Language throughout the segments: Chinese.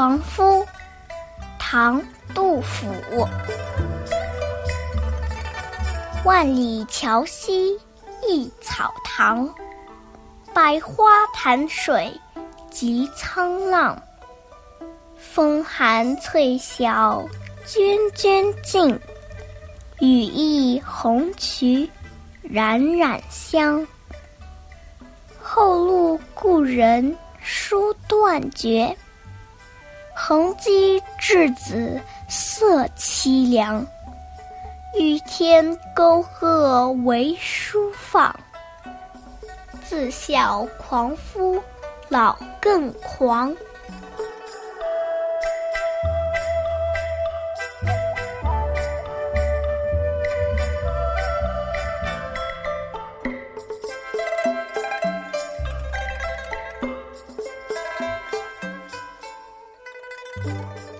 狂夫，唐·杜甫。万里桥西一草堂，百花潭水急沧浪。风寒翠晓涓涓尽，羽翼红蕖冉冉香。后路故人书断绝，横击稚子色凄凉。欲添沟壑为书放，自笑狂夫老更狂。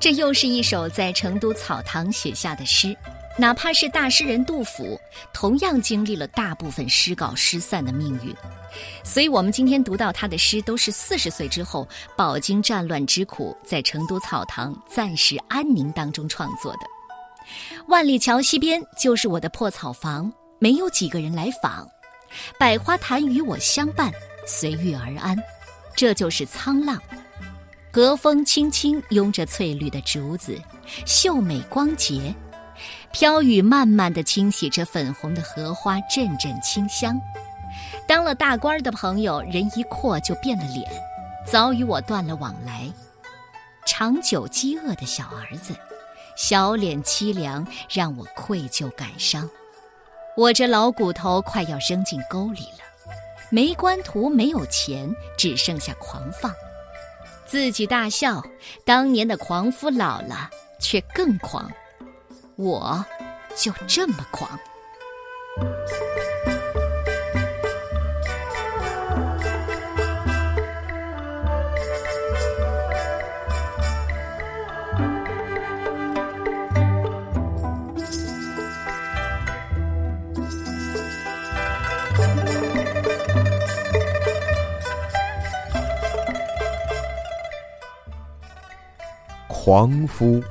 这又是一首在成都草堂写下的诗，哪怕是大诗人杜甫，同样经历了大部分诗稿失散的命运。所以，我们今天读到他的诗，都是四十岁之后饱经战乱之苦，在成都草堂暂时安宁当中创作的。万里桥西边就是我的破草房，没有几个人来访，百花潭与我相伴，随遇而安，这就是沧浪。和风轻轻拥着翠绿的竹子，秀美光洁；飘雨慢慢的清洗着粉红的荷花，阵阵清香。当了大官的朋友，人一阔就变了脸，早与我断了往来。长久饥饿的小儿子，小脸凄凉，让我愧疚感伤。我这老骨头快要扔进沟里了，没官途，没有钱，只剩下狂放。自己大笑，当年的狂夫老了，却更狂。我，就这么狂。狂夫，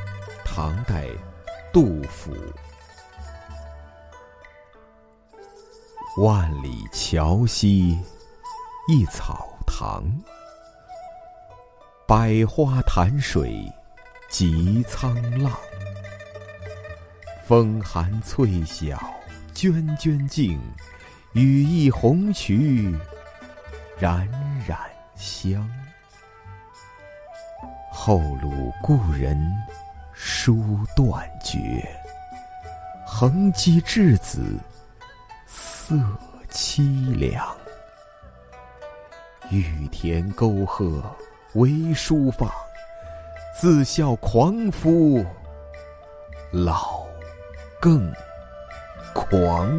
唐代，杜甫。万里桥西一草堂，百花潭水急沧浪。风寒翠晓涓涓净，羽翼红蕖冉冉香。后路故人书断绝，横机稚子色凄凉。欲填沟壑为书放，自笑狂夫老更狂。